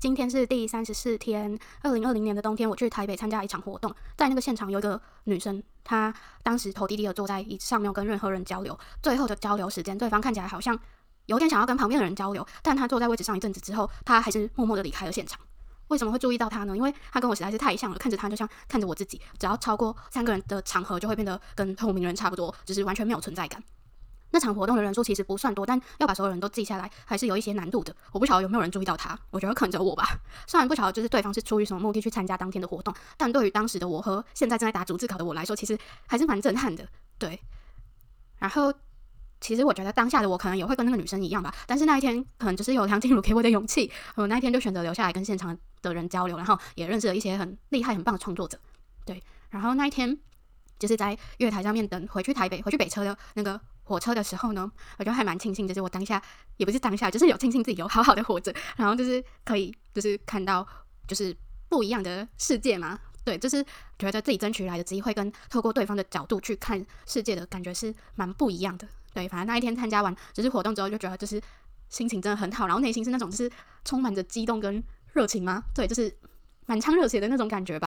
今天是第三十四天，二零二零年的冬天，我去台北参加一场活动，在那个现场有一个女生，她当时头低低的坐在椅子上，没有跟任何人交流。最后的交流时间，对方看起来好像有点想要跟旁边的人交流，但她坐在位置上一阵子之后，她还是默默的离开了现场。为什么会注意到她呢？因为她跟我实在是太像了，看着她就像看着我自己。只要超过三个人的场合，就会变得跟透明人差不多，就是完全没有存在感。那场活动的人数其实不算多，但要把所有人都记下来，还是有一些难度的。我不晓得有没有人注意到他，我觉得可能只有我吧。虽然不晓得就是对方是出于什么目的去参加当天的活动，但对于当时的我和现在正在打逐字考的我来说，其实还是蛮震撼的。对，然后其实我觉得当下的我可能也会跟那个女生一样吧，但是那一天可能就是有梁静茹给我的勇气，我那一天就选择留下来跟现场的人交流，然后也认识了一些很厉害、很棒的创作者。对，然后那一天就是在月台上面等回去台北、回去北车的那个。火车的时候呢，我就还蛮庆幸，就是我当下也不是当下，就是有庆幸自己有好好的活着，然后就是可以就是看到就是不一样的世界嘛，对，就是觉得自己争取来的机会跟透过对方的角度去看世界的感觉是蛮不一样的，对，反正那一天参加完就是活动之后，就觉得就是心情真的很好，然后内心是那种就是充满着激动跟热情嘛，对，就是满腔热血的那种感觉吧。